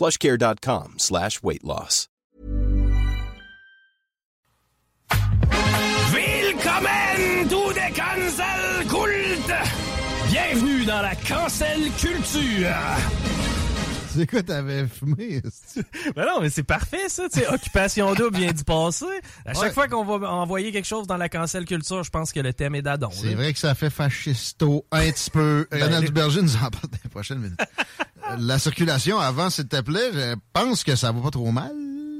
plushcare.com slash weight loss. Willkommen to the cancel cult! Bienvenue dans la cancel culture! C'est quoi, t'avais fumé? Ben non, mais c'est parfait, ça. Tu sais, Occupation double vient du passé. À chaque Ouais. fois qu'on va envoyer quelque chose dans la cancel culture, je pense que le thème est d'adon. C'est vrai que ça fait fascisto un petit peu. Les- Duberger nous en parle dans les prochaines minutes. Euh, La circulation avant, s'il te plaît, je pense que ça va pas trop mal.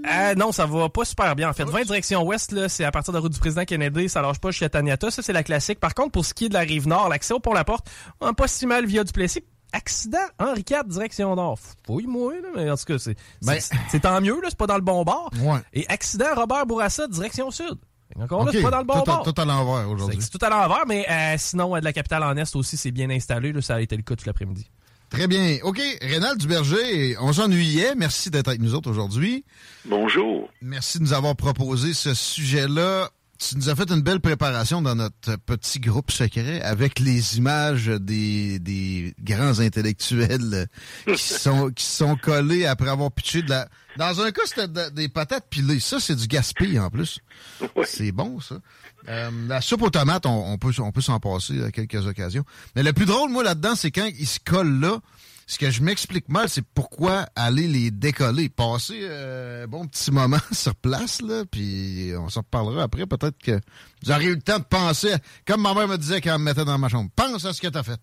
Ah non, ça va pas super bien. En fait, 20 direction ouest, là, c'est à partir de la route du président Kennedy, ça lâche pas jusqu'à Taniata. Ça, c'est la classique. Par contre, pour ce qui est de la rive nord, l'accès au pont-la-porte, hein, pas si mal via du Plessis. Accident, Henri IV, direction nord. Fouille-moi, là, mais en tout cas, c'est, Ben- c'est, c'est tant mieux, là, c'est pas dans le bon bord. Ouais. Et accident, Robert Bourassa, direction sud. Encore là, c'est pas dans le bon tout, à- bord. tout à l'envers aujourd'hui. C'est tout à l'envers, mais euh, sinon, euh, de la capitale en Est aussi, c'est bien installé. Là, ça a été le cas tout l'après-midi. Très bien. OK, Rénal Duberger, on s'ennuyait. Merci d'être avec nous autres aujourd'hui. Bonjour. Merci de nous avoir proposé ce sujet-là. Tu nous as fait une belle préparation dans notre petit groupe secret avec les images des, des grands intellectuels qui sont qui sont collés après avoir pitché de la. Dans un cas, c'était de- des patates pilées. Ça, c'est du gaspille en plus. C'est bon, ça. Euh, la soupe aux tomates, on, peut, s'en passer à quelques occasions. Mais le plus drôle, moi, là-dedans, c'est quand ils se collent là. Ce que je m'explique mal, c'est pourquoi aller les décoller. Passer euh, bon petit moment sur place, puis on s'en reparlera après. Peut-être que vous aurez eu le temps de penser, comme ma mère me disait quand elle me mettait dans ma chambre, pense à ce que t'as fait.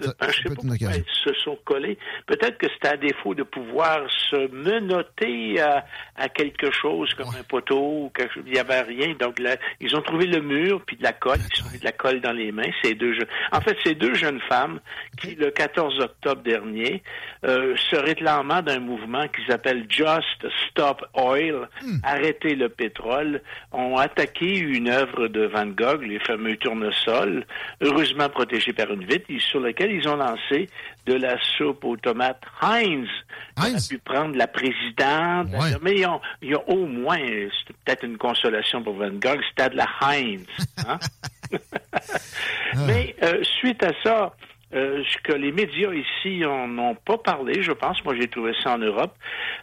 Ça, Ben, je sais pas pourquoi ils se sont collés. Peut-être que c'était à défaut de pouvoir se menotter à, à quelque chose comme un poteau ou quelque chose. Il n'y avait rien. Donc là, ils ont trouvé le mur puis de la colle. Ils ont mis de la colle dans les mains. Ces deux jeunes. En fait, ces deux jeunes femmes qui, le 14 octobre dernier, euh, se réclamant d'un mouvement qui s'appelle Just Stop Oil, arrêter le pétrole, ont attaqué une œuvre de Van Gogh, les fameux tournesols, heureusement protégés par une vitre, sur ils ont lancé de la soupe aux tomates Heinz. On a Heinz? pu prendre la présidente, Ouais. mais ils ont, ils ont au moins, c'était peut-être une consolation pour Van Gogh, c'était de la Heinz. hein? Mais euh, suite à ça, euh, ce que les médias ici en ont pas parlé, je pense, moi j'ai trouvé ça en Europe,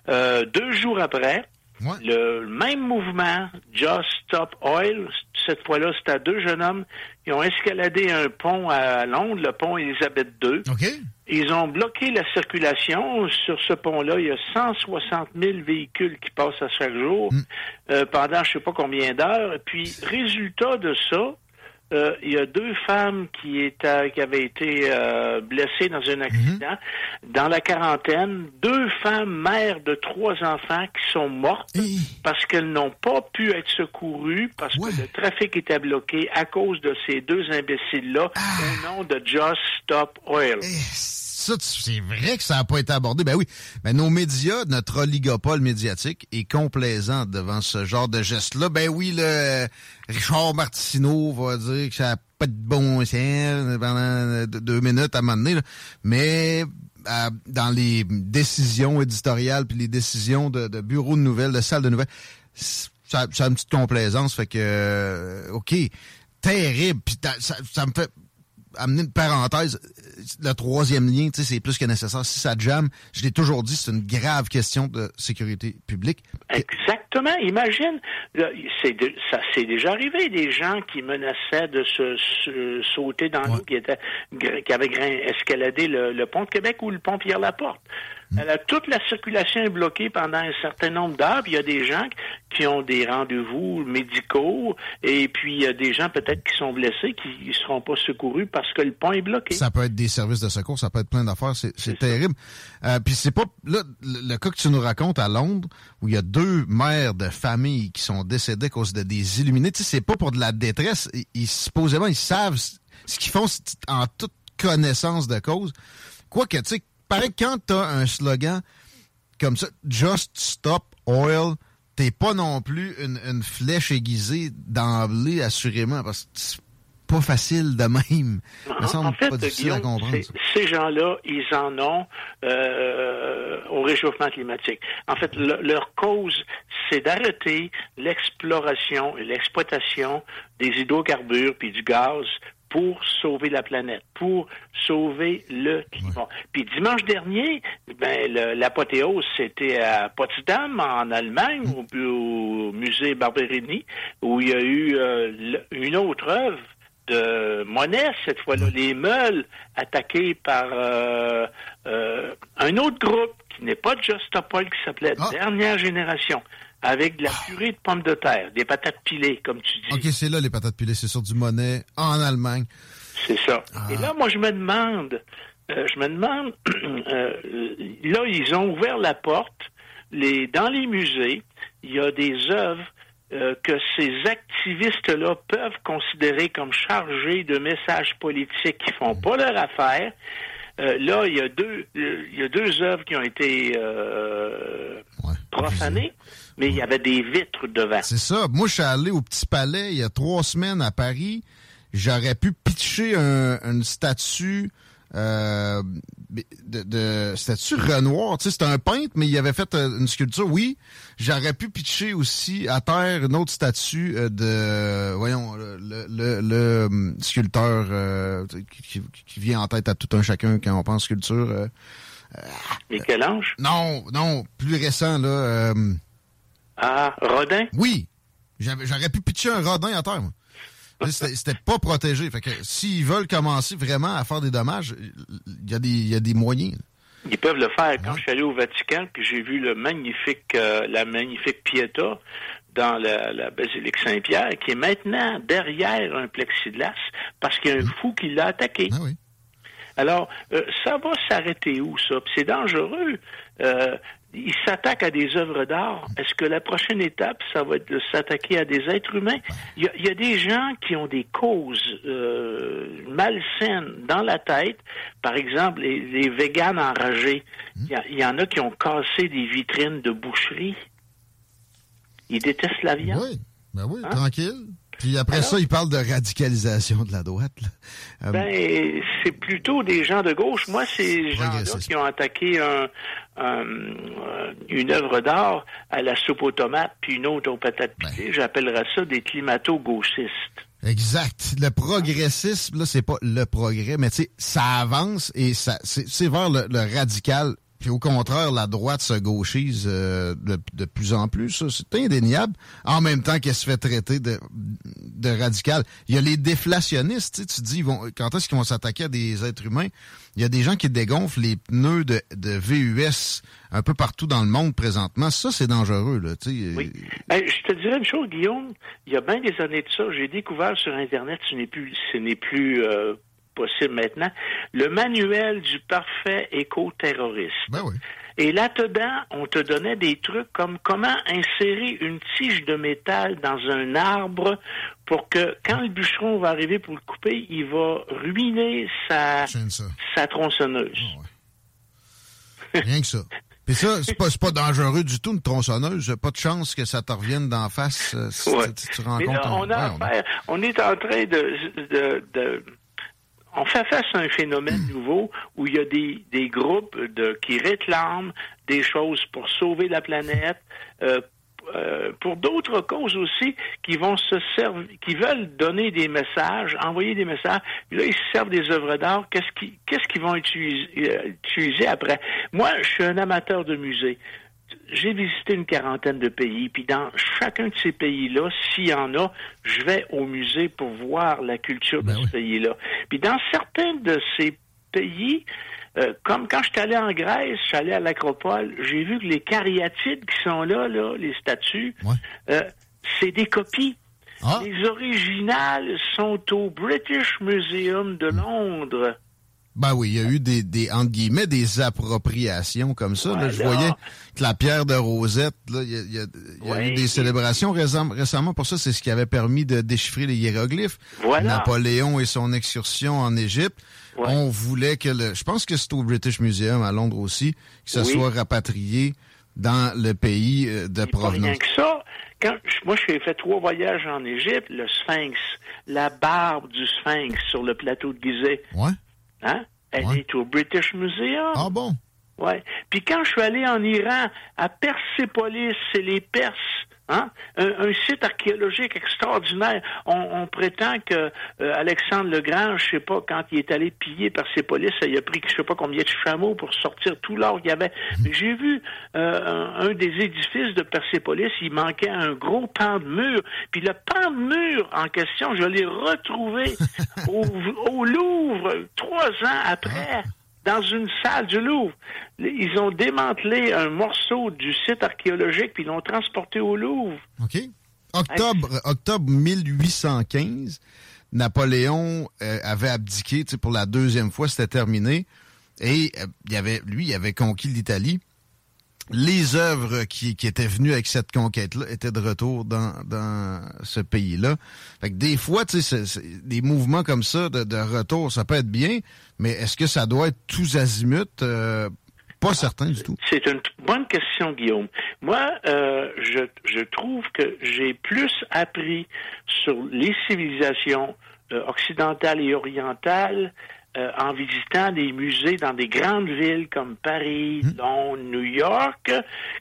euh, deux jours après, Ouais. le même mouvement, Just Stop Oil, cette fois-là, c'était deux jeunes hommes qui ont escaladé un pont à Londres, le pont Elisabeth II. Ils ont bloqué la circulation. Sur ce pont-là, il y a 160 000 véhicules qui passent à chaque jour euh, pendant je sais pas combien d'heures. Puis, résultat de ça, euh, il y a deux femmes qui, étaient, qui avaient été euh, blessées dans un accident. Dans la quarantaine, deux femmes mères de trois enfants qui sont mortes parce qu'elles n'ont pas pu être secourues parce Ouais. que le trafic était bloqué à cause de ces deux imbéciles-là au nom de Just Stop Oil. Ça, c'est vrai que ça n'a pas été abordé. Ben oui. Mais nos médias, notre oligopole médiatique est complaisant devant ce genre de geste-là. Ben oui, le Richard Martineau va dire que ça n'a pas de bon sens pendant deux- minutes à un moment donné. Mais euh, dans les décisions éditoriales puis les décisions de, bureaux de nouvelles, de salles de nouvelles, ça, a une petite complaisance. Fait que, euh, OK, terrible. Puis ça me fait amener une parenthèse, le troisième lien, c'est plus que nécessaire. Si ça jamme, je l'ai toujours dit, c'est une grave question de sécurité publique. Exactement. Imagine, de- ça s'est déjà arrivé des gens qui menaçaient de se, se- sauter dans l'eau, qui étaient qui avaient escaladé le, le pont de Québec ou le pont Pierre Laporte. Alors, toute la circulation est bloquée pendant un certain nombre d'heures. Il y a des gens qui ont des rendez-vous médicaux et puis il y a des gens peut-être qui sont blessés qui ne seront pas secourus parce que le pont est bloqué. Ça peut être des services de secours, ça peut être plein d'affaires. C'est terrible. Euh, puis c'est pas là le, cas que tu nous racontes à Londres où il y a deux mères de famille qui sont décédées à cause de des illuminés. Tu sais, c'est pas pour de la détresse. Ils, supposément ils savent ce qu'ils font en toute connaissance de cause. Quoique, tu sais, que quand t'as un slogan comme ça, Just Stop Oil, t'es pas non plus une, flèche aiguisée d'emblée, assurément, parce que pas facile de même. En, fait, ces gens-là, ils en ont euh, au réchauffement climatique. En fait, leur cause, c'est d'arrêter l'exploration et l'exploitation des hydrocarbures puis du gaz pour sauver la planète, pour sauver le climat. Puis dimanche dernier, ben, l'apothéose, c'était à Potsdam, en Allemagne, au, musée Barberini, où il y a eu euh, une autre œuvre de Monet, cette fois-là, les meules attaqués par euh, euh, un autre groupe qui n'est pas Justopol, qui s'appelait ah. Dernière Génération avec de la purée de pommes de terre, des patates pilées, comme tu dis. OK, c'est là les patates pilées, c'est sur du monnaie en Allemagne. C'est ça. Ah. Et là, moi, je me demande, euh, je me demande, là, ils ont ouvert la porte. Les, dans les musées, il y a des œuvres euh, que ces activistes-là peuvent considérer comme chargés de messages politiques qui font pas leur affaire. là, il y a deux, il y a deux œuvres qui ont été profanées mais il y avait des vitres devant. C'est ça. Moi, je suis allé au Petit Palais il y a trois semaines à Paris. J'aurais pu pitcher un, une statue euh, de, de statue Renoir? Tu sais, c'était un peintre, mais il avait fait euh, une sculpture. Oui, j'aurais pu pitcher aussi à terre une autre statue euh, de, voyons, le, le, le sculpteur qui, qui, vient en tête à tout un chacun quand on pense sculpture. Michel-Ange? Non, non, plus récent, là. Ah, Rodin? Oui. J'aurais pu pitcher un Rodin à terre, C'était pas protégé. Fait que s'ils veulent commencer vraiment à faire des dommages, il y, a des, y a des moyens. Ils peuvent le faire. Quand je suis allé au Vatican, puis j'ai vu le magnifique, euh, la magnifique Pietà dans la, basilique Saint-Pierre, qui est maintenant derrière un plexiglas, parce qu'il y a un fou qui l'a attaqué. Ah oui. Alors, euh, ça va s'arrêter où, ça? c'est dangereux. Euh, il s'attaque à des œuvres d'art. Est-ce que la prochaine étape, ça va être de s'attaquer à des êtres humains? Il y, a, des gens qui ont des causes euh, malsaines dans la tête. Par exemple, les, les véganes enragés. Il y, en a qui ont cassé des vitrines de boucherie. Ils détestent la viande. Oui, ben oui, hein? tranquille. Puis après ça, ils parlent de radicalisation de la droite. Euh, ben, c'est plutôt des gens de gauche. Moi, c'est ces gens-là qui ont attaqué un, euh, une œuvre d'art à la soupe aux tomates, puis une autre aux patates ben. pilées. J'appellerais ça des climato-gauchistes. Exact. Le progressisme, là, c'est pas le progrès, mais tu sais, ça avance et ça, c'est vers le, radical puis au contraire, la droite se gauchise euh, de, plus en plus. C'est indéniable. En même temps qu'elle se fait traiter de, radical. Il y a les déflationnistes. Tu dis, vont, quand est-ce qu'ils vont s'attaquer à des êtres humains? Il y a des gens qui dégonflent les pneus de, VUS un peu partout dans le monde présentement. Ça, c'est dangereux. Là, oui. je te dirais une chose, Guillaume. Il y a bien des années de ça, j'ai découvert sur Internet, ce n'est plus, ce n'est plus euh, possible maintenant, le manuel du parfait éco-terroriste. Ben Et là-dedans, on te donnait des trucs comme comment insérer une tige de métal dans un arbre pour que quand le bûcheron va arriver pour le couper, il va ruiner sa, sa tronçonneuse. Ah Rien que ça. Puis ça, c'est pas, pas dangereux du tout, une tronçonneuse. Pas de chance que ça te revienne d'en face euh, si, tu rencontres on, on, est en train de, de on fait face à un phénomène hmm. nouveau où il y a des, des groupes de, qui réclament des choses pour sauver la planète, euh, euh, pour d'autres causes aussi qui vont se servir, qui veulent donner des messages, envoyer des messages. Là, ils se servent des œuvres d'art. Qu'est-ce qu'ils qu'est-ce qu'ils vont utiliser, euh, utiliser après? Moi, je suis un amateur de musée j'ai visité une quarantaine de pays, puis dans chacun de ces pays-là, s'il y en a, je vais au musée pour voir la culture de ben ce pays-là. Puis dans certains de ces pays, Euh, comme quand je suis allé en Grèce, je suis allé à l'Acropole, j'ai vu que les cariatides qui sont là, là les statues, Ouais. euh, c'est des copies. Ah. Les originales sont au British Museum de Londres. Ben oui, il y a eu des, des entre guillemets, des appropriations comme ça. là. Je voyais que la pierre de Rosette, là, il y a, il y a- il y a Ouais. eu des célébrations récem- récemment pour ça. C'est ce qui avait permis de déchiffrer les hiéroglyphes. Voilà. Napoléon et son excursion en Égypte. Ouais. On voulait que le, je pense que c'est au British Museum à Londres aussi, que ça Oui. soit rapatrié dans le pays euh, de Pas rien provenance. que ça. Quand, moi, j'ai fait trois voyages en Égypte, le Sphinx, la barbe du Sphinx sur le plateau de Gizeh, Ouais. Hein? Elle Ouais. est au British Museum. Ah bon? Ouais. Puis quand je suis allé en Iran, à Persépolis, c'est les Perses, hein? un, un site archéologique extraordinaire. On, on prétend que euh, Alexandre le Grand, je sais pas, quand il est allé piller Persépolis, il a pris je sais pas combien de chameaux pour sortir tout l'or qu'il y avait. Mais j'ai vu euh, un, un des édifices de Persépolis, il manquait un gros pan de mur. Puis le pan de mur en question, je l'ai retrouvé au, au Louvre trois ans après dans une salle du Louvre. Ils ont démantelé un morceau du site archéologique puis ils l'ont transporté au Louvre. OK. Octobre, octobre 1815, Napoléon euh, avait abdiqué pour la deuxième fois, c'était terminé. Et euh, il avait, lui, il avait conquis l'Italie. Les œuvres qui, étaient venues avec cette conquête-là étaient de retour dans, ce pays-là. Fait que des fois, tu sais, des mouvements comme ça de, retour, ça peut être bien, mais est-ce que ça doit être tous azimuts? Euh, pas certain du tout. C'est une bonne question, Guillaume. Moi, euh, je, je trouve que j'ai plus appris sur les civilisations euh, occidentales et orientales euh, en visitant des musées dans des grandes villes comme Paris, Londres, New York,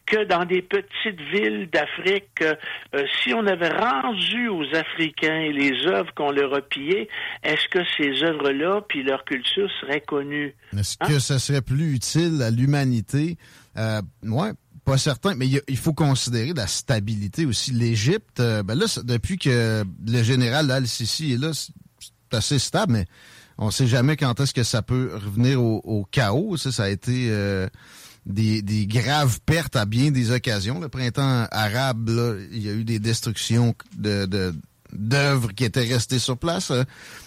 que dans des petites villes d'Afrique. Euh, si on avait rendu aux Africains les œuvres qu'on leur a pillées, est-ce que ces œuvres-là, puis leur culture seraient connues? Est-ce que ça serait plus utile à l'humanité? Euh, ouais, pas certain, mais il faut considérer la stabilité aussi. L'Égypte, euh, ben là, depuis que le général Al-Sisi est là, c'est assez stable, mais on sait jamais quand est-ce que ça peut revenir au, chaos. Ça, ça a été euh, des, des graves pertes à bien des occasions. Le printemps arabe, il y a eu des destructions de... de d'œuvres qui étaient restées sur place, euh,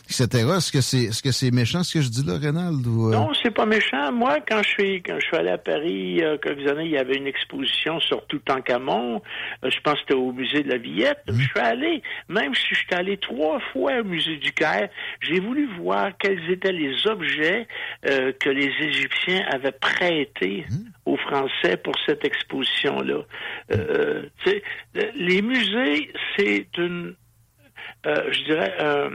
etc. Est-ce que c'est est-ce que c'est méchant ce que je dis là, Rénald? Ou, euh? Non, c'est pas méchant. Moi, quand je suis quand je suis allé à Paris euh, quelques années, il y avait une exposition sur Toutankhamon. Euh, je pense que c'était au musée de la Villette. Je suis allé, même si je suis allé trois fois au musée du Caire, j'ai voulu voir quels étaient les objets euh, que les Égyptiens avaient prêtés aux Français pour cette exposition-là. Euh, les musées, c'est une euh, je dirais, euh,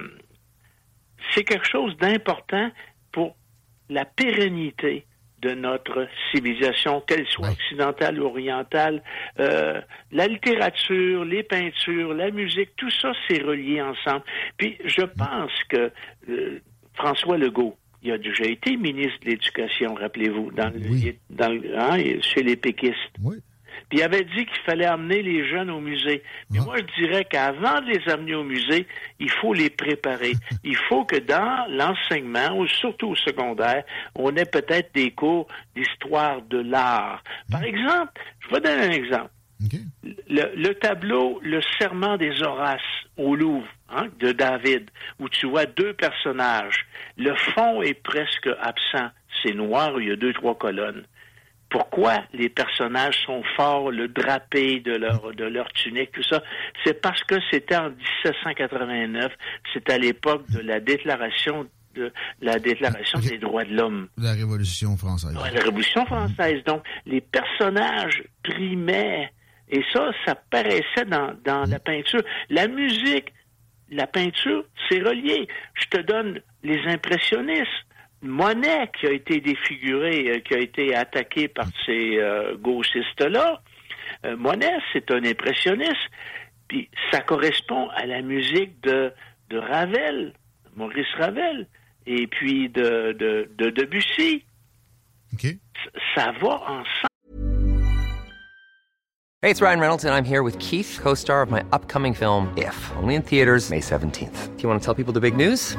c'est quelque chose d'important pour la pérennité de notre civilisation, qu'elle soit occidentale ou orientale. Euh, la littérature, les peintures, la musique, tout ça, c'est relié ensemble. Puis je pense que euh, François Legault, il a déjà été ministre de l'Éducation, rappelez-vous, dans, le- dans le- hein, chez les péquistes. Oui. Puis il avait dit qu'il fallait amener les jeunes au musée. Mais moi, je dirais qu'avant de les amener au musée, il faut les préparer. il faut que dans l'enseignement, ou surtout au secondaire, on ait peut-être des cours d'histoire de l'art. Par exemple, je vais donner un exemple. Le tableau Le Serment des Horaces au Louvre hein, de David, où tu vois deux personnages. Le fond est presque absent. C'est noir, il y a deux, trois colonnes. Pourquoi les personnages sont forts, le drapé de leur, de leur tunique, tout ça? C'est parce que c'était en 1789, c'est à l'époque de la déclaration de la déclaration Ok. des droits de l'homme. La Révolution française. Ouais, la Révolution française. Donc, les personnages primaient. Et ça, ça paraissait dans, dans la peinture. La musique, la peinture, c'est relié. Je te donne les impressionnistes. Monet, qui a été défiguré, euh, qui a été attaqué par ces euh, gauchistes-là. Euh, Monet, c'est un impressionniste. Puis ça correspond à la musique de, de Ravel, Maurice Ravel, et puis de, de, de Debussy OK. ça va ensemble. Hey, it's Ryan Reynolds, and I'm here with Keith, co star of my upcoming film, If, only in theaters, May 17th. Do you want to tell people the big news?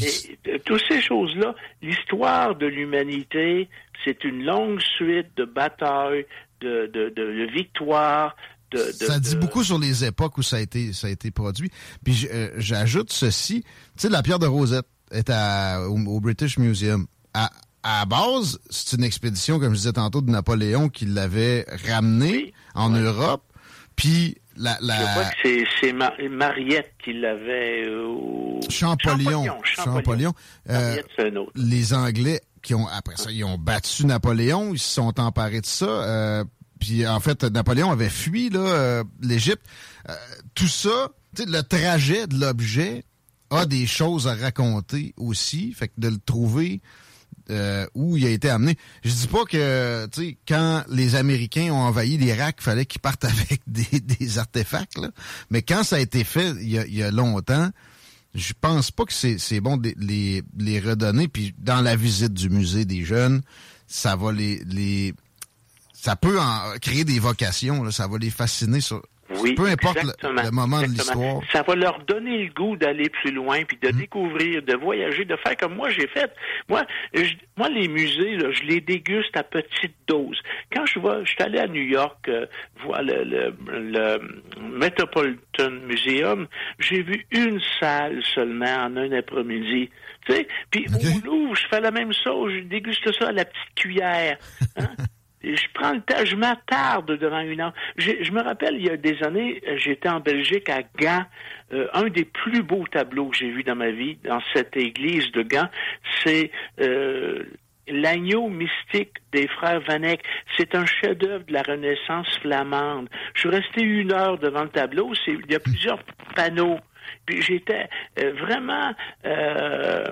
Et, toutes ces choses-là, l'histoire de l'humanité, c'est une longue suite de batailles, de, de, de, de victoires, de, de- ça dit de- beaucoup sur les époques où ça a été, ça a été produit. Puis euh, j'ajoute ceci. Tu sais, la pierre de Rosette est à, au, au British Museum. À, à base, c'est une expédition, comme je disais tantôt, de Napoléon qui l'avait ramenée en Europe. Puis la, la Je crois que c'est, c'est Ma- Mariette qui l'avait euh, au... Champollion, Champollion. Champollion, euh, Mariette, c'est un autre. les Anglais qui ont après ça, ils ont battu Napoléon, ils se sont emparés de ça. euh, puis en fait, Napoléon avait fui l'Égypte. Tout ça, tu sais, le trajet de l'objet a des choses à raconter aussi. Fait que de le trouver euh, où il a été amené. Je dis pas que, tu sais, quand les Américains ont envahi l'Irak, il fallait qu'ils partent avec des, des artefacts, là. Mais quand ça a été fait il y a, y a longtemps, je pense pas que c'est c'est bon de les, les redonner. Puis dans la visite du musée des jeunes, ça va les... les ça peut en créer des vocations, là, ça va les fasciner sur... Oui, peu importe le, moment de exactement. l'histoire. Ça va leur donner le goût d'aller plus loin, puis de Mm. découvrir, de voyager, de faire comme moi j'ai fait. Moi, je- moi les musées, là, je les déguste à petite dose. Quand je vois, je suis allé à New York euh, voir le, le, le Metropolitan Museum, j'ai vu une salle seulement en un après-midi. Tu sais, puis au Louvre, je fais la même chose, je déguste ça à la petite cuillère. Hein? Je prends le temps, je m'attarde devant une heure. J'ai- Je me rappelle, il y a des années, euh, j'étais en Belgique à Gand. Euh, un des plus beaux tableaux que j'ai vus dans ma vie, dans cette église de Gand, c'est euh, l'agneau mystique des frères Van Eyck. C'est un chef-d'œuvre de la Renaissance flamande. Je suis resté une heure devant le tableau. Il y a plusieurs panneaux. Puis j'étais euh, vraiment euh,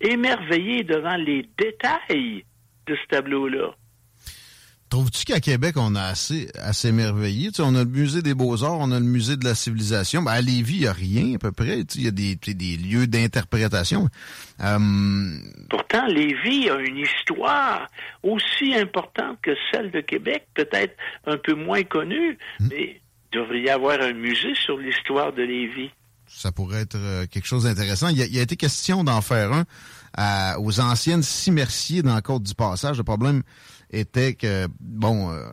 émerveillé devant les détails de ce tableau-là. Trouves-tu qu'à Québec, on a assez? Tu sais, on a le musée des beaux-arts, on a le musée de la civilisation. Ben, à Lévis, il n'y a rien à peu près. Tu sais, Il y a des, lieux d'interprétation. Euh, Pourtant, Lévis a une histoire aussi importante que celle de Québec, peut-être un peu moins connue, mais il devrait y avoir un musée sur l'histoire de Lévis. ça pourrait être euh, quelque chose d'intéressant. Il, il a été question d'en faire un à- aux anciennes Cimerciers dans la Côte du Passage. Le problème était que, bon, euh,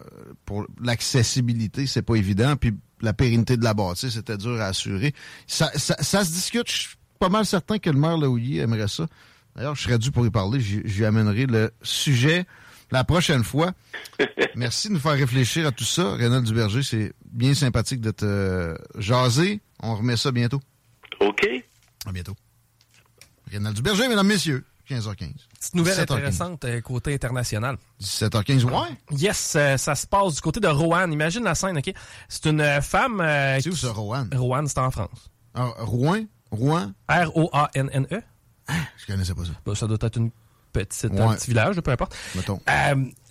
pour l'accessibilité, c'est pas évident, puis la pérennité de la bâtisse, c'était dur à assurer. Ça, ça, ça se discute. Je suis pas mal certain que le maire Laouilly aimerait ça. D'ailleurs, je serais dû pour y parler. J'y j'y amènerai le sujet la prochaine fois. Merci de nous faire réfléchir à tout ça. Rénal Duberger, c'est bien sympathique de te jaser. On remet ça bientôt. OK? À bientôt. Rénal Duberger, mesdames, messieurs. 15h15. Petite nouvelle 17h15. intéressante euh, côté international. 17h15, ouais. Yes, euh, ça se passe du côté de Roanne. Imagine la scène, OK? C'est une euh, femme... C'est où qui- ça, Roanne? Roanne, c'est en France. Ah, Rouen? Rouen? R-O-A-N-N-E. Je connaissais pas ça. Ben, ça doit être une petite, Ouais. un petit village, peu importe. Mettons.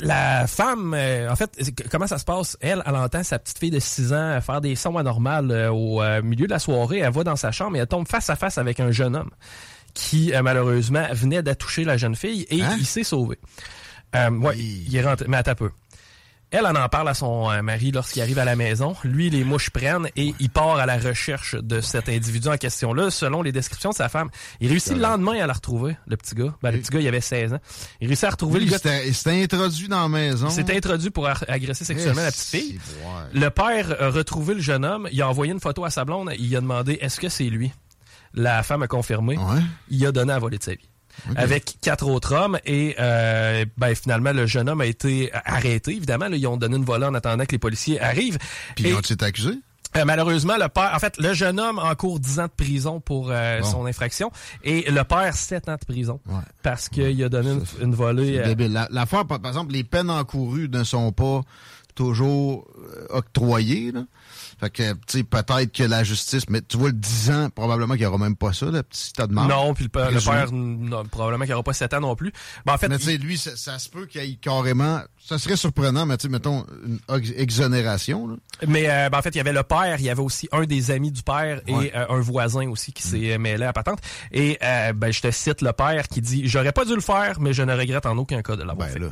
La femme, en fait, comment ça se passe? Elle, elle entend sa petite fille de 6 ans faire des sons anormaux euh, au milieu de la soirée. Elle va dans sa chambre et elle tombe face à face avec un jeune homme qui, euh, malheureusement, venait d'attoucher la jeune fille et Hein? il s'est sauvé. Euh, ouais, il est rentré, mais attends un peu. Elle en en parle à son euh, mari lorsqu'il arrive à la maison. Lui, les mouches prennent et il part à la recherche de cet individu en question-là. Selon les descriptions de sa femme, il réussit le lendemain à la retrouver, le petit gars. Ben, le petit gars, il avait 16 ans. Il réussit à retrouver Lui, le gars. s'était il s'était introduit dans la maison. Il s'est introduit pour agresser sexuellement la petite fille. Le père a retrouvé le jeune homme. Il a envoyé une photo à sa blonde. Il a demandé est-ce que c'est lui? La femme a confirmé. Ouais. Il a donné à voler de sa vie. avec quatre autres hommes et euh, ben, finalement le jeune homme a été arrêté évidemment là, ils ont donné une volée en attendant que les policiers arrivent Puis ils ont été accusés? euh, malheureusement, le père, en fait, le jeune homme encourt 10 ans de prison pour euh, Bon. son infraction et le père 7 ans de prison Ouais. parce qu'il a donné une, une volée. Débile. La- L'affaire, par exemple, les peines encourues ne sont pas toujours octroyées. Là. Fait que, tu sais, peut-être que la justice, mais tu vois, le 10 ans, probablement qu'il n'y aura même pas ça, le petit tas de marde. non, puis le, père- le père, non, probablement qu'il n'y aura pas 7 ans non plus. Ben, en fait, Mais tu sais, lui, ça, ça se peut qu'il y ait carrément... Ça serait surprenant, mais tu sais, mettons, une ex- exonération. Là. Mais euh, ben, en fait, il y avait le père, il y avait aussi un des amis du père et Ouais. euh, un voisin aussi qui s'est euh, mêlé à patente. Et euh, ben, je te cite le père qui dit J'aurais pas dû le faire, mais je ne regrette en aucun cas de l'avoir Ben fait. là.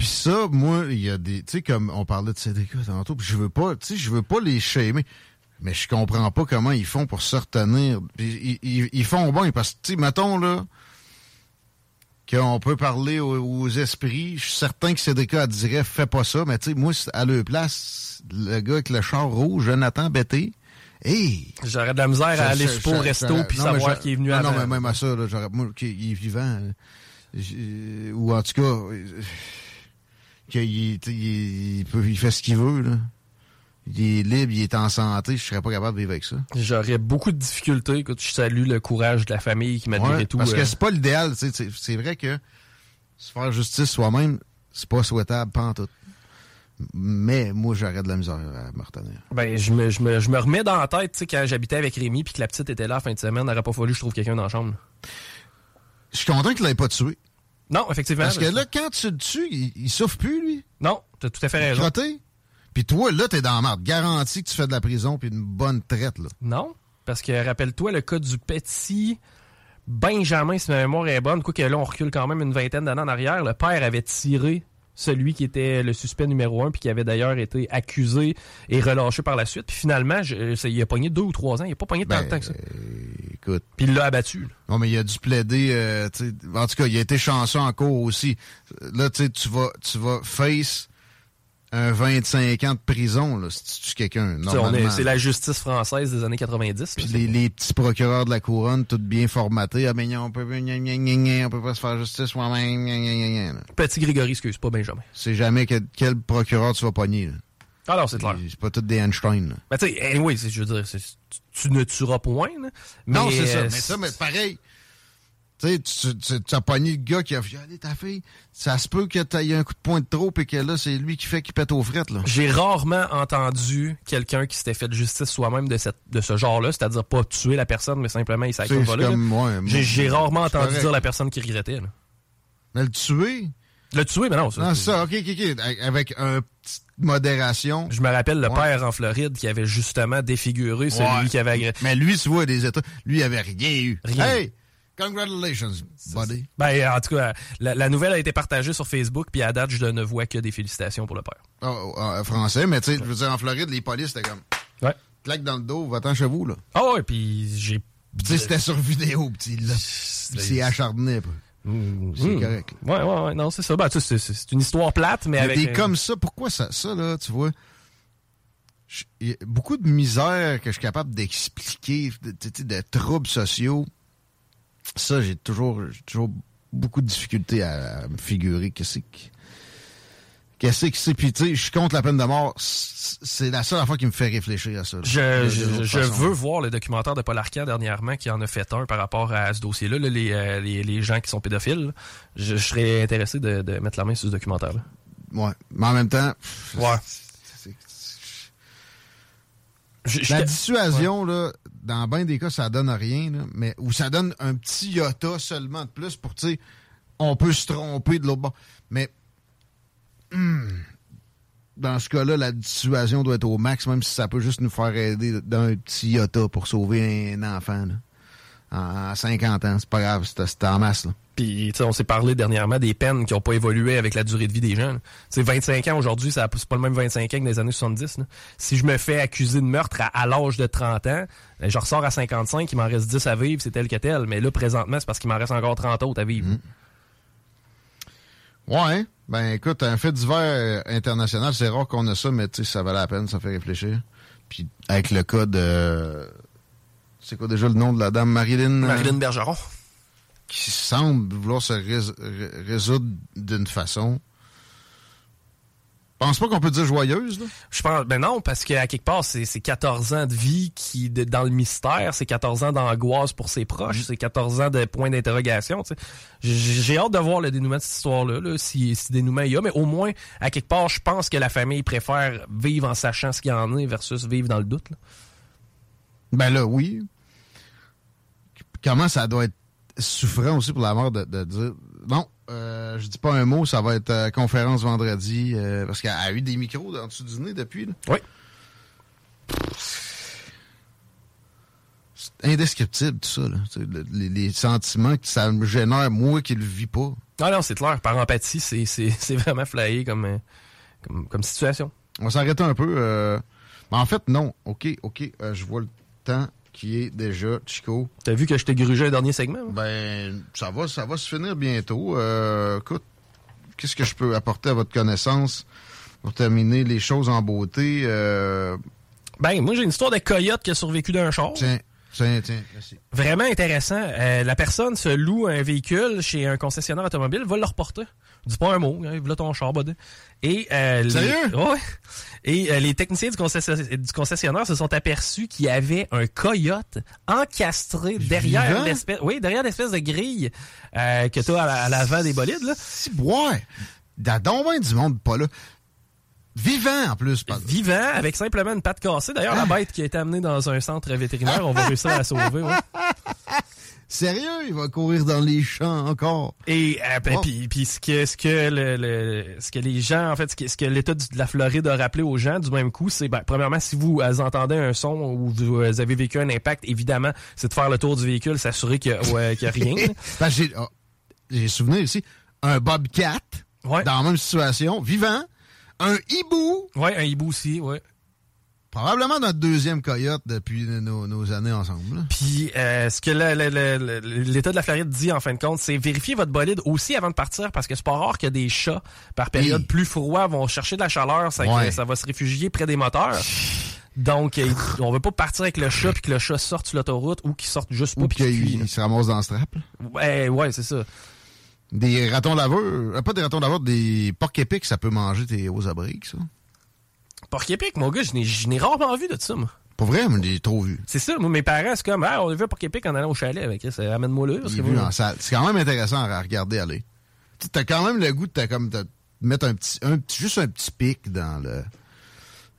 Puis ça, moi, il y a des... Tu sais, comme on parlait de CDK tantôt, puis je veux pas... Tu sais, je veux pas les shamer. Mais je comprends pas comment ils font pour se retenir. Puis ils, ils- ils font bien, parce que, tu sais, mettons, là, qu'on peut parler aux, aux esprits. Je suis certain que CDK elle dirait, fais pas ça. Mais tu sais, moi, à leur place, le gars avec le char rouge, Jonathan Betté, hey! J'aurais de la misère à aller ça- souper au resto puis savoir qu'il est venu avant. Non, mais même à ça, là, j'aurais, moi, qu'il est vivant, euh, j'ai- ou en tout cas, euh, qu'il il, il peut, il fait ce qu'il veut, là. Il est libre, il est en santé, je serais pas capable de vivre avec ça. J'aurais beaucoup de difficultés. Écoute, je salue le courage de la famille qui malgré Ouais, tout. parce euh, que c'est pas l'idéal, c'est, c'est vrai que se faire justice soi-même, c'est pas souhaitable, pas en tout. Mais moi, j'aurais de la misère à me retenir. Ben, je me, je, me, je me remets dans la tête, tu sais, quand j'habitais avec Rémi puis que la petite était là la fin de semaine, n'aurait pas fallu que je trouve quelqu'un dans la chambre. Je suis content qu'il l'ait pas tué. Non, effectivement. Parce que là, quand tu le tues, il, il souffre plus, lui. Non, t'as tout à fait raison. Crotté. Puis toi, là, t'es dans la marde. Garanti que tu fais de la prison puis une bonne traite, là. Non, parce que rappelle-toi le cas du petit Benjamin, si ma mémoire est bonne, quoi que là, on recule quand même une vingtaine d'années en arrière. Le père avait tiré celui qui était le suspect numéro un, puis qui avait d'ailleurs été accusé et relâché par la suite. Puis finalement, je- il a pogné deux ou trois ans. Il a pas pogné tant de temps que ça. Écoute. Puis il l'a abattu. là. Non, mais il a dû plaider. euh, en tout cas, il a été chanceux en cours aussi. Là, tu sais, tu vas, tu vas face un 25 ans de prison, là, si tu tues quelqu'un. C'est la justice française des années 90. Puis les, les petits procureurs de la couronne, tout bien formatés. Ah, non, on peut, on peut pas se faire justice là. Petit Grégory, excuse, pas Benjamin. C'est jamais quel, quel procureur tu vas pogner. là. Alors, c'est clair. C'est pas tous des Einstein. là. Ben, tu sais, anyway, c'est- je veux dire, tu, tu ne tueras point, là. non, Mais, c'est ça. Mais ça, mais pareil. Tu sais, tu, tu, tu as pogné le gars qui a violé ta fille. Ça se peut que eu un coup de poing de trop et que là, c'est lui qui fait qu'il pète aux frettes. J'ai rarement entendu quelqu'un qui s'était fait justice soi-même de, cette, de ce genre-là, c'est-à-dire pas tuer la personne, mais simplement il s'est volé. J'ai rarement entendu correct. dire la personne qui regrettait. là. Mais le tuer? Le tuer, mais non. ça, Non, c'est- c'est ça, ok, ok, ok. Avec un petite modération. Je me rappelle le Ouais. père en Floride qui avait justement défiguré celui qui avait agressé. Mais lui, tu vois, des États, lui, il avait rien eu. Rien. Hey! Congratulations, buddy. Ben, en tout cas, la, la nouvelle a été partagée sur Facebook, puis à date, je ne vois que des félicitations pour le père. Oh, oh, français, mais tu sais, je veux dire, en Floride, les polices, c'était comme. Ouais. Claque dans le dos, va-t'en chez vous, là. Ah ouais, puis j'ai... Tu sais, c'était sur vidéo, petit, là. Il s'est acharné, pas. C'est Mmh. correct. Ouais, ouais, ouais, non, c'est ça. Ben, c'est c'est une histoire plate, mais avec... des comme ça. Pourquoi ça, ça là, tu vois? y a beaucoup de misère que je suis capable d'expliquer, de, troubles sociaux. Ça, j'ai toujours, toujours beaucoup de difficultés à, à me figurer qu'est-ce que Qu'est-ce que c'est? Puis, tu sais, je suis contre la peine de mort. C'est la seule fois qui me fait réfléchir à ça. là. Je, je, veux voir le documentaire de Paul Arcand dernièrement qui en a fait un par rapport à ce dossier-là, là, les, euh, les, les gens qui sont pédophiles. Je, je serais intéressé de, de mettre la main sur ce documentaire-là. Ouais. Mais en même temps, Ouais. La dissuasion, là, dans bien des cas, ça donne rien, là, mais ou ça donne un petit iota seulement de plus pour, tu sais, on peut se tromper de l'autre bord. Mais hmm, dans ce cas-là, la dissuasion doit être au max, même si ça peut juste nous faire aider d'un petit iota pour sauver un enfant. Là. En 50 ans, c'est pas grave, c'est c'est en masse. Là. Puis, on s'est parlé dernièrement des peines qui n'ont pas évolué avec la durée de vie des gens. sais, 25 ans aujourd'hui, ça c'est pas le même 25 ans que dans les années 70. là. Si je me fais accuser de meurtre à, à l'âge de 30 ans, ben, je ressors à 55, il m'en reste 10 à vivre, c'est tel que tel. Mais là, présentement, c'est parce qu'il m'en reste encore 30 autres à vivre. Ouais, ben écoute, un fait divers euh, international, c'est rare qu'on a ça, mais tu sais, ça valait la peine, ça fait réfléchir. Puis avec le cas de... C'est quoi déjà le nom de la dame Marilyn? euh, Marilyn Bergeron. qui semble vouloir se rés- ré- résoudre d'une façon. Je pense pas qu'on peut dire joyeuse, là? Je pense, ben non, parce qu'à quelque part, c'est c'est 14 ans de vie qui, de- dans le mystère, c'est 14 ans d'angoisse pour ses proches, c'est 14 ans de points d'interrogation. J'ai j'ai hâte de voir le dénouement de cette histoire-là, là, si, si dénouement il y a, mais au moins, à quelque part, je pense que la famille préfère vivre en sachant ce qu'il y en est versus vivre dans le doute, là. Ben là, oui. Comment ça doit être souffrant aussi pour la mort de, de dire non, euh, je dis pas un mot, ça va être euh, conférence vendredi euh, parce qu'elle a eu des micros en dessous du nez depuis. Là. Oui. C'est indescriptible tout ça. Là. Le- Les, les sentiments que ça me génère, moi qui le vis pas. Ah non, c'est clair, par empathie, c'est c'est- c'est vraiment flyé comme, euh, comme, comme situation. On va s'arrêter un peu. mais en fait, non. OK, OK. je vois le temps qui est déjà, Chico. T'as vu que je t'ai grugé un dernier segment? hein? Ben, ça va, ça va se finir bientôt. Euh, écoute, qu'est-ce que je peux apporter à votre connaissance pour terminer les choses en beauté? Euh, Ben, moi, j'ai une histoire de coyote qui a survécu d'un char. tiens, tiens, tiens. merci. Vraiment intéressant. Euh, la personne se loue un véhicule chez un concessionnaire automobile, va le reporter. Dis pas un mot, hein, voilà ton char. Et euh, les- Sérieux? Ouais. Et euh, les techniciens du, concession- du concessionnaire se sont aperçus qu'il y avait un coyote encastré derrière l'espèce, oui, derrière l'espèce de grille euh, que tu as à, la- à l'avant des bolides. Là. Si, ouais. Dans ben du monde pas là. Vivant en plus. Vivant, avec simplement une patte cassée. D'ailleurs, la bête qui a été amenée dans un centre vétérinaire, on va réussir à la sauver. ouais. Sérieux, il va courir dans les champs encore. Et euh, puis- Oh. puis, puis ce que ce que le, le- ce que les gens en fait ce que, ce que l'État de la Floride a rappelé aux gens du même coup, c'est ben, premièrement si vous euh, entendez un son ou vous euh, avez vécu un impact, évidemment, c'est de faire le tour du véhicule, s'assurer qu'il n'y a, ouais, rien. j'ai oh, j'ai souvenir ici, un Bobcat Ouais. dans la même situation, vivant, un hibou, Ouais, un hibou aussi, ouais. Probablement notre deuxième coyote depuis nos, nos années ensemble. Puis euh, ce que l'État de la Floride dit en fin de compte, c'est vérifier votre bolide aussi avant de partir parce que c'est pas rare que des chats par période Oui. plus froid vont chercher de la chaleur, ça, Ouais. ça va se réfugier près des moteurs. Donc euh, on veut pas partir avec le chat puis que le chat sorte sur l'autoroute ou qu'il sorte juste pas Ou qu'il se ramasse dans le strap. Ouais, ouais, c'est ça. Des ratons laveurs, euh, pas des ratons laveurs, des porcs épics, ça peut manger tes aux abriques, ça. Porc épic, mon gars, je n'ai- rarement vu de ça, moi. Pas vrai, mais j'ai trop vu. C'est ça, moi, mes parents, c'est comme, ah, on a vu épic en allant au chalet avec ça. Amène-moi là. C'est quand même intéressant à regarder aller. T'as quand même le goût de comme de mettre un petit, un petit, juste un petit pic dans le.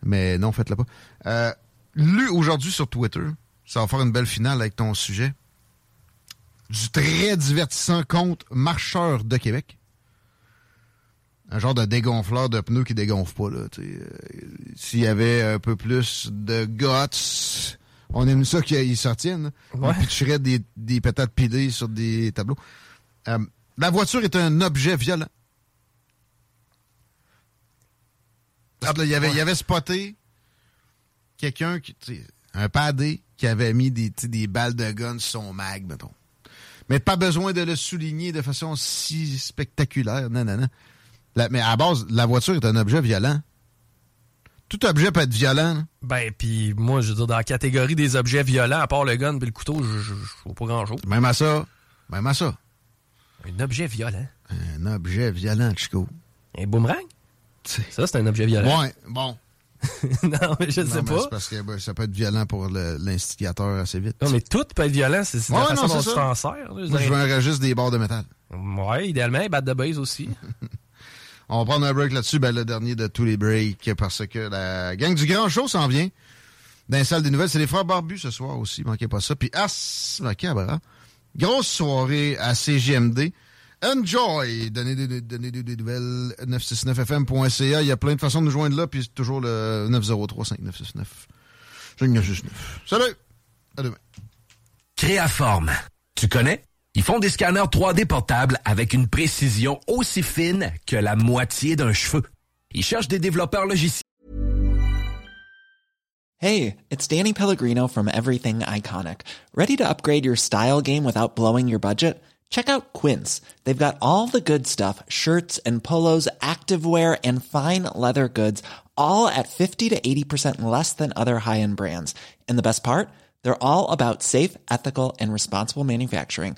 Mais non, faites-le pas. Euh, lu aujourd'hui sur Twitter, ça va faire une belle finale avec ton sujet. Du très divertissant compte Marcheur de Québec. Un genre de dégonfleur de pneus qui dégonfle pas, là. Euh, S'il y avait un peu plus de guts, on aime ça qu'ils s'en tiennent. là. Ouais. On pitcherait des, des pétates pilées sur des tableaux. Euh, la voiture est un objet violent. Ah, là, il, avait, il avait spoté quelqu'un, qui, un padé, qui avait mis des, des balles de gun sur son mag, mettons. Mais pas besoin de le souligner de façon si spectaculaire. Non, non, non. La- mais à la base, la voiture est un objet violent. Tout objet peut être violent. là. Ben, puis moi, je veux dire, dans la catégorie des objets violents, à part le gun et le couteau, je, je, je vois pas grand-chose. Même à ça. Même à ça. Un objet violent. Un objet violent, Chico. Un boomerang? Ça, c'est un objet violent. Ouais, bon. non, mais je Non, sais mais pas. c'est parce que ben, ça peut être violent pour l'instigateur assez vite. Non, mais tout peut être violent, c'est Ouais, la façon dont tu t'en sers. Moi, je veux un registre des barres de métal. Ouais, idéalement, un bat de base aussi. On va prendre un break là-dessus, ben, le dernier de tous les breaks, parce que la gang du Grand Show s'en vient. Dans la salle des nouvelles, c'est les frères Barbus ce soir aussi, manquez pas ça. Puis As Macabra, grosse soirée à CGMD. Enjoy! Donnez des, des- nouvelles, 969fm.ca. Il y a plein de façons de nous joindre là, puis c'est toujours le 903-5969. 5969. Salut! À demain. Créaforme. Tu connais? Ils font des scanners 3D portables avec une précision aussi fine que la moitié d'un cheveu. Ils cherchent des développeurs logiciels. Hey, it's Danny Pellegrino from Everything Iconic. Ready to upgrade your style game without blowing your budget? Check out Quince. They've got all the good stuff shirts and polos, activewear, and fine leather goods, all at 50 to 80% less than other high end brands. And the best part? They're all about safe, ethical, and responsible manufacturing.